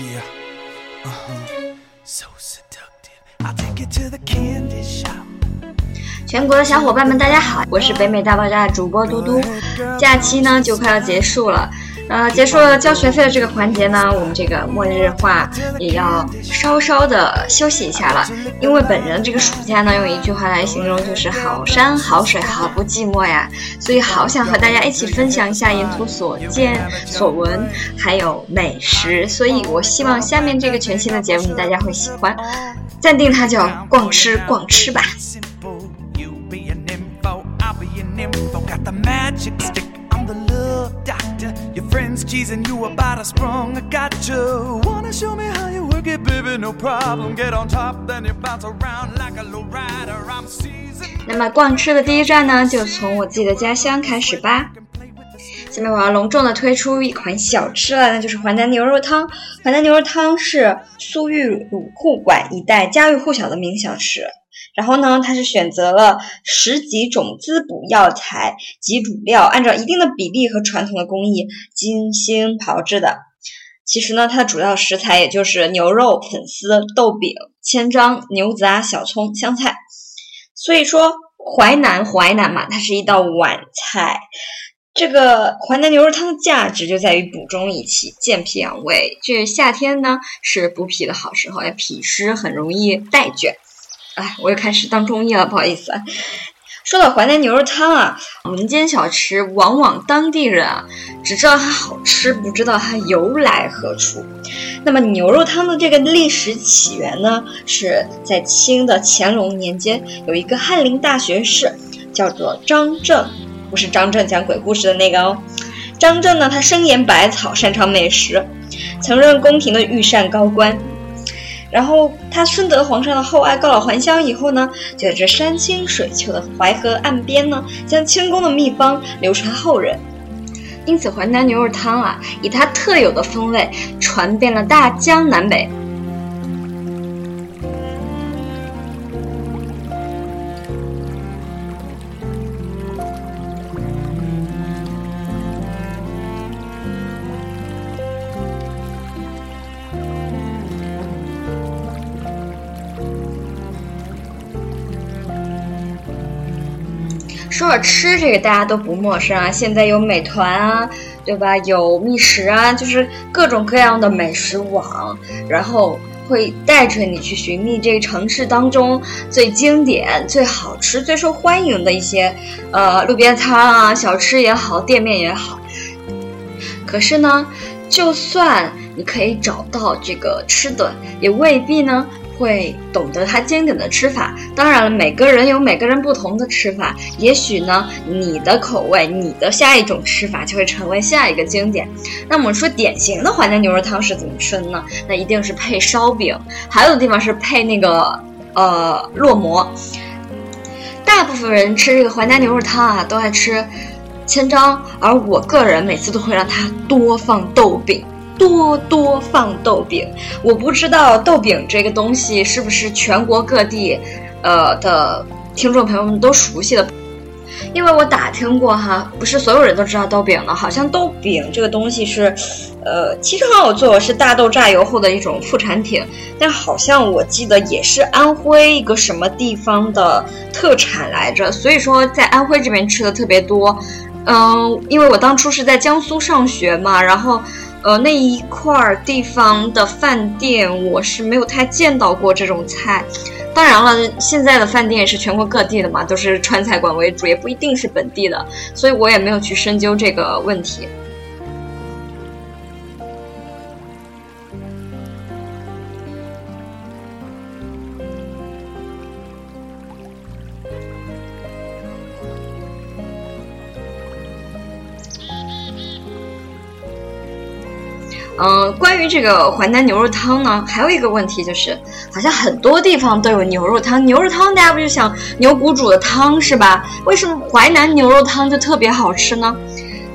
Yeah. Uh-huh. So seductive. I'll take you to the candy shop. 全国的小伙伴们，大家好，我是北美大爆炸的主播嘟嘟。假期呢就快要结束了，呃，结束了交学费的这个环节呢，我们这个末日话也要稍稍的休息一下了。因为本人这个暑假呢，用一句话来形容就是好山好水好不寂寞呀，所以好想和大家一起分享一下沿途所见所闻，还有美食。所以我希望下面这个全新的节目大家会喜欢，暂定它叫逛吃逛吃吧。Friends teasing you about a sprung. I got you. Wanna show me how you work it, baby? No problem. Get on top, then you bounce around like a low rider. I'm seasoned. 那么逛吃的第一站呢，就从我自己的家乡开始吧。下面我要隆重的推出一款小吃了，那就是淮南牛肉汤。淮南牛肉汤是苏玉鲁库馆一带家喻户晓的名小吃。然后呢，它是选择了十几种滋补药材及主料，按照一定的比例和传统的工艺精心炮制的。其实呢，它的主要食材也就是牛肉、粉丝、豆饼、千张、牛杂、小葱、香菜。所以说，淮南淮南嘛，它是一道晚菜。这个淮南牛肉汤的价值就在于补中益气、健脾养胃。这夏天呢是补脾的好时候，脾湿很容易带卷。哎，我又开始当中医了，不好意思。说到淮南牛肉汤啊，民间小吃往往当地人啊只知道它好吃，不知道它由来何处。那么牛肉汤的这个历史起源呢，是在清的乾隆年间，有一个翰林大学士叫做张正，不是张正讲鬼故事的那个哦。张正呢，他生研百草，擅长美食，曾任宫廷的御膳高官。然后他深得皇上的厚爱，告老还乡以后呢，就在这山清水秀的淮河岸边呢，将清宫的秘方流传后人。因此，淮南牛肉汤啊，以它特有的风味，传遍了大江南北。吃这个，大家都不陌生啊。现在有美团啊，对吧？有觅食啊，就是各种各样的美食网，然后会带着你去寻觅这个城市当中最经典、最好吃、最受欢迎的一些呃路边摊啊、小吃也好，店面也好。可是呢，就算你可以找到这个吃的，也未必呢。会懂得它经典的吃法。当然了，每个人有每个人不同的吃法。也许呢，你的口味，你的下一种吃法就会成为下一个经典。那我们说典型的淮南牛肉汤是怎么吃的呢？那一定是配烧饼，还有的地方是配那个呃烙馍。大部分人吃这个淮南牛肉汤啊，都爱吃千张，而我个人每次都会让它多放豆饼。多多放豆饼，我不知道豆饼这个东西是不是全国各地，呃的听众朋友们都熟悉的，因为我打听过哈，不是所有人都知道豆饼的，好像豆饼这个东西是，呃，其实很好做是大豆榨油后的一种副产品，但好像我记得也是安徽一个什么地方的特产来着，所以说在安徽这边吃的特别多，嗯，因为我当初是在江苏上学嘛，然后。呃，那一块儿地方的饭店，我是没有太见到过这种菜。当然了，现在的饭店也是全国各地的嘛，都是川菜馆为主，也不一定是本地的，所以我也没有去深究这个问题。嗯，关于这个淮南牛肉汤呢，还有一个问题就是，好像很多地方都有牛肉汤。牛肉汤大家不就想牛骨煮的汤是吧？为什么淮南牛肉汤就特别好吃呢？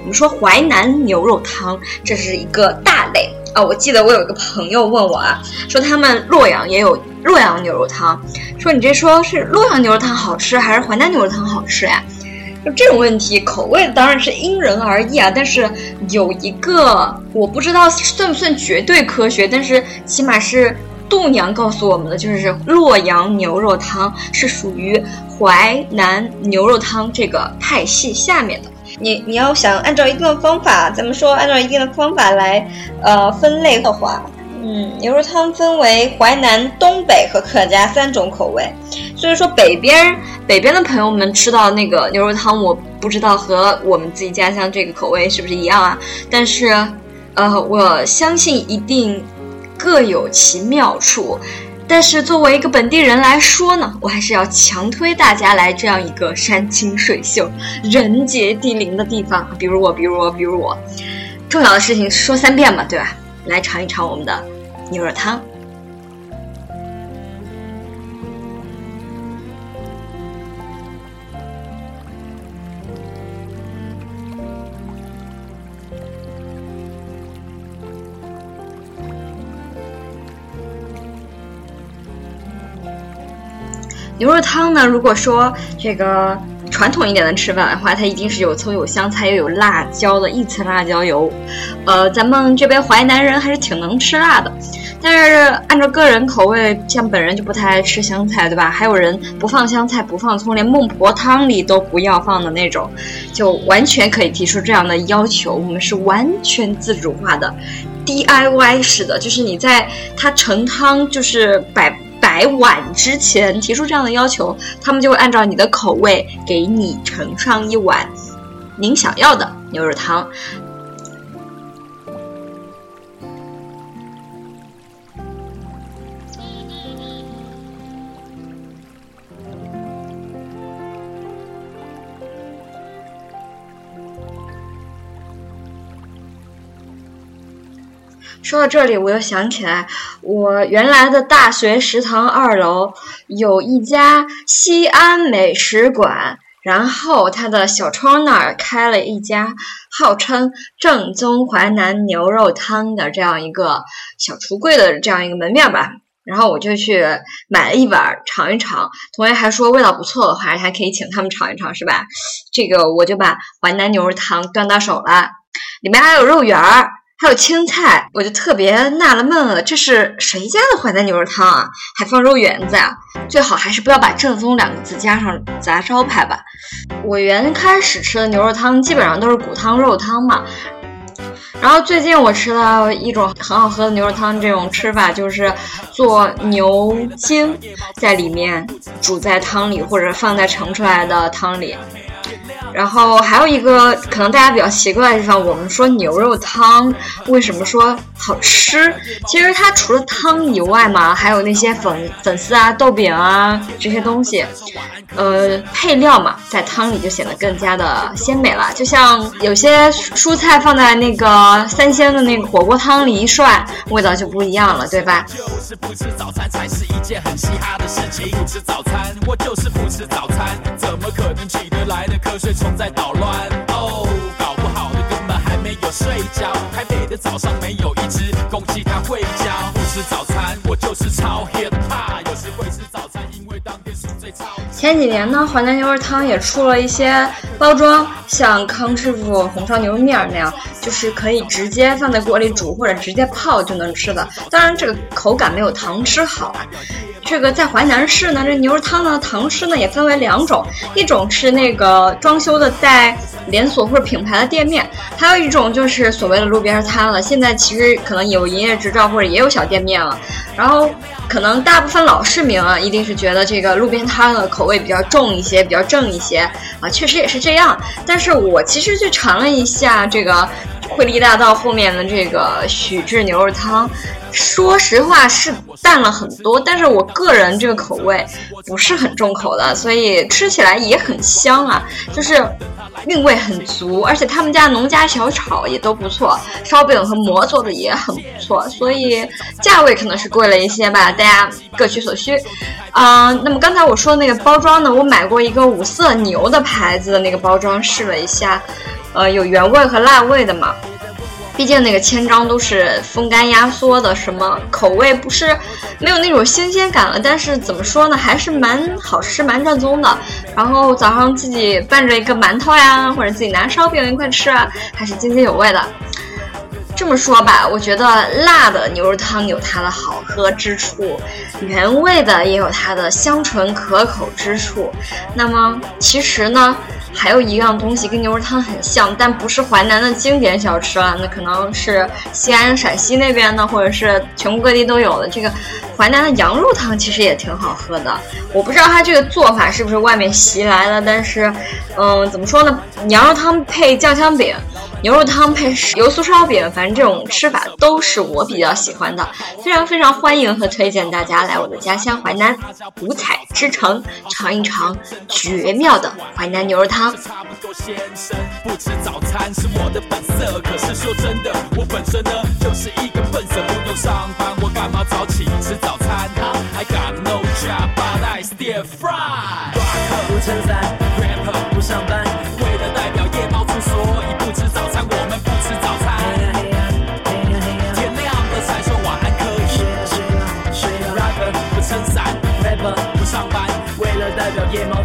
我们说淮南牛肉汤，这是一个大类啊。我记得我有一个朋友问我啊，说他们洛阳也有洛阳牛肉汤，说你这说是洛阳牛肉汤好吃还是淮南牛肉汤好吃呀？这种问题，口味当然是因人而异啊。但是有一个我不知道算不算绝对科学，但是起码是度娘告诉我们的，就是洛阳牛肉汤是属于淮南牛肉汤这个派系下面的。你你要想按照一定的方法，咱们说按照一定的方法来呃分类的话。嗯，牛肉汤分为淮南、东北和客家三种口味，所以说北边北边的朋友们吃到那个牛肉汤，我不知道和我们自己家乡这个口味是不是一样啊？但是，呃，我相信一定各有其妙处。但是作为一个本地人来说呢，我还是要强推大家来这样一个山清水秀、人杰地灵的地方，比如我，比如我，比如我。重要的事情说三遍嘛，对吧？来尝一尝我们的牛肉汤。牛肉汤呢，如果说这个。传统一点的吃法的话，它一定是有葱有香菜又有辣椒的一层辣椒油。呃，咱们这边淮南人还是挺能吃辣的，但是按照个人口味，像本人就不太爱吃香菜，对吧？还有人不放香菜不放葱，连孟婆汤里都不要放的那种，就完全可以提出这样的要求。我们是完全自主化的，DIY 式的，就是你在它盛汤就是摆。来晚之前提出这样的要求，他们就会按照你的口味给你盛上一碗您想要的牛肉汤。说到这里，我又想起来，我原来的大学食堂二楼有一家西安美食馆，然后它的小窗那儿开了一家号称正宗淮南牛肉汤的这样一个小橱柜的这样一个门面吧。然后我就去买了一碗尝一尝，同学还说味道不错的话，还可以请他们尝一尝，是吧？这个我就把淮南牛肉汤端到手了，里面还有肉圆儿。还有青菜，我就特别纳了闷了，这是谁家的淮南牛肉汤啊？还放肉圆子啊？最好还是不要把“正宗”两个字加上砸招牌吧。我原开始吃的牛肉汤基本上都是骨汤肉汤嘛，然后最近我吃到一种很好喝的牛肉汤，这种吃法就是做牛筋在里面煮在汤里，或者放在盛出来的汤里。然后还有一个可能大家比较奇怪的地方，我们说牛肉汤为什么说好吃？其实它除了汤以外嘛，还有那些粉粉丝啊、豆饼啊这些东西，呃，配料嘛，在汤里就显得更加的鲜美了。就像有些蔬菜放在那个三鲜的那个火锅汤里一涮，味道就不一样了，对吧？就是不吃早餐才是一件很嘻哈的事情。不吃早餐，我就是不吃早餐，怎么可能起得来的瞌睡虫？在捣乱哦，搞不好的根本还没有睡觉。台北的早上没有一只公鸡它会叫。不吃早餐，我就是超 hip hop。有时会吃早餐，因为当天是最超。前几年呢，淮南牛肉汤也出了一些包装，像康师傅红烧牛肉面那样，就是可以直接放在锅里煮或者直接泡就能吃的。当然，这个口感没有糖吃好啊。这个在淮南市呢，这牛肉汤呢，糖吃呢也分为两种，一种是那个装修的带连锁或者品牌的店面，还有一种就是所谓的路边摊了。现在其实可能有营业执照或者也有小店面了，然后可能大部分老市民啊，一定是觉得这个路边摊的口味比较重一些，比较正一些啊，确实也是这样。但是我其实去尝了一下这个惠利大道后面的这个许志牛肉汤。说实话是淡了很多，但是我个人这个口味不是很重口的，所以吃起来也很香啊，就是韵味很足，而且他们家农家小炒也都不错，烧饼和馍做的也很不错，所以价位可能是贵了一些吧，大家各取所需。嗯，那么刚才我说的那个包装呢，我买过一个五色牛的牌子的那个包装试了一下，呃，有原味和辣味的嘛。毕竟那个千张都是风干压缩的，什么口味不是没有那种新鲜感了。但是怎么说呢，还是蛮好吃、蛮正宗的。然后早上自己拌着一个馒头呀，或者自己拿烧饼一块吃啊，还是津津有味的。这么说吧，我觉得辣的牛肉汤有它的好喝之处，原味的也有它的香醇可口之处。那么其实呢，还有一样东西跟牛肉汤很像，但不是淮南的经典小吃了，那可能是西安、陕西那边的，或者是全国各地都有的。这个淮南的羊肉汤其实也挺好喝的。我不知道它这个做法是不是外面袭来的，但是，嗯，怎么说呢？羊肉汤配酱香饼。牛肉汤配油酥烧饼，反正这种吃法都是我比较喜欢的，非常非常欢迎和推荐大家来我的家乡淮南五彩之城尝一尝绝妙的淮南牛肉汤。不吃早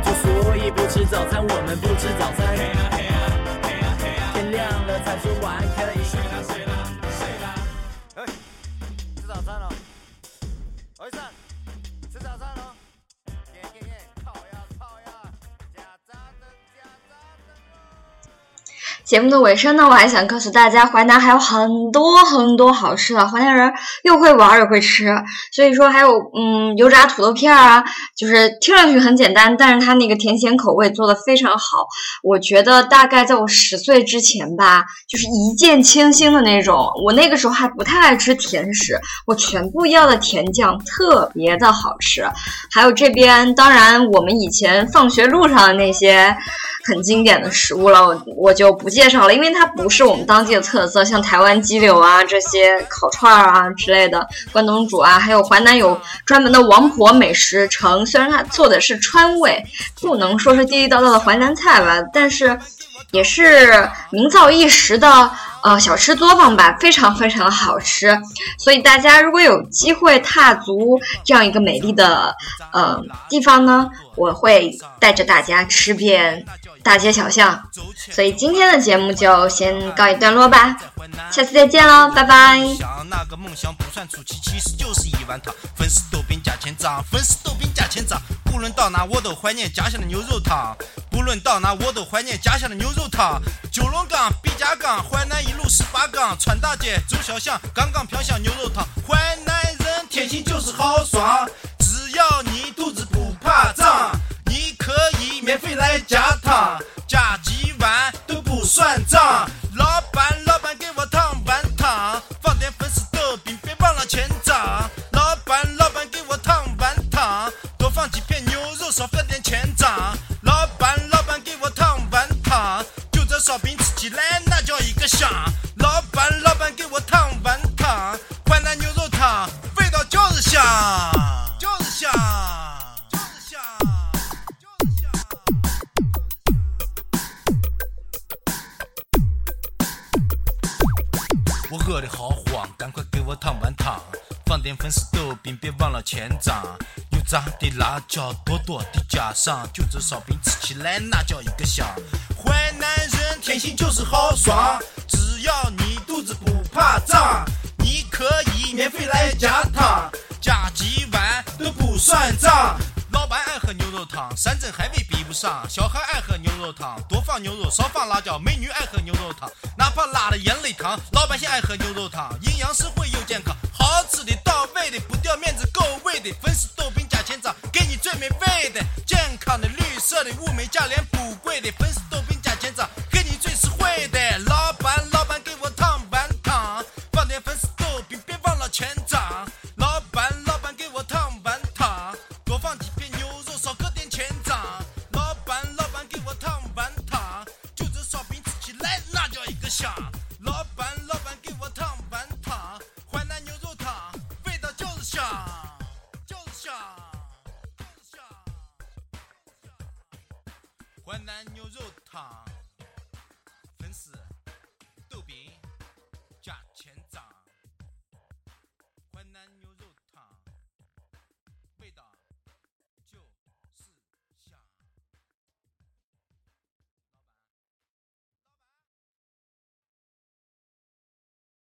之，所以不吃早餐。我们不吃早餐。节目的尾声呢，我还想告诉大家，淮南还有很多很多好吃的。淮南人又会玩又会吃，所以说还有嗯油炸土豆片啊，就是听上去很简单，但是它那个甜咸口味做的非常好。我觉得大概在我十岁之前吧，就是一见倾心的那种。我那个时候还不太爱吃甜食，我全部要的甜酱特别的好吃。还有这边，当然我们以前放学路上的那些。很经典的食物了，我就不介介绍了，因为它不是我们当地的特色，像台湾鸡柳啊这些烤串儿啊之类的，关东煮啊，还有淮南有专门的王婆美食城，虽然它做的是川味，不能说是地地道道的淮南菜吧，但是也是名噪一时的。呃，小吃作坊吧，非常非常的好吃，所以大家如果有机会踏足这样一个美丽的呃地方呢，我会带着大家吃遍大街小巷。所以今天的节目就先告一段落吧，下次再见喽，拜拜。无论到哪，我都怀念家乡的牛肉汤。无论到哪，我都怀念家乡的牛肉汤。九龙岗、毕家岗、淮南一路十八岗，穿大街走小巷，杠杠飘香牛肉汤。淮南人天性就是豪爽，只要你肚子不怕胀，你可以免费来加汤，加几碗都不算账。老板，老板给我烫碗汤，放点粉丝豆饼，别忘了钱账。老板，老板给我烫碗汤，多放几片牛肉。少放点钱账，老板老板给我烫碗汤，就这烧饼吃起来叫一个香。老板老板给我烫碗汤，淮南牛肉汤味道就是香，就是香，就是香，就是香。我饿得好慌，赶快给我烫碗汤，放点粉丝豆饼，别忘了钱账。炸的辣椒多多的加上，就这烧饼吃起来那叫一个香。淮南人天性就是豪爽，只要你肚子不怕胀，你可以免费来加汤，加几碗都不算账。老板爱喝牛肉汤，山珍海味比不上；小孩爱喝牛肉汤，多放牛肉少放辣椒。美女爱喝牛肉汤，哪怕辣的眼泪淌。老百姓爱喝牛肉汤，营养实惠又健康，好吃的到位的，不掉面子够味的，粉丝都想就是香，就是香。淮南牛肉汤。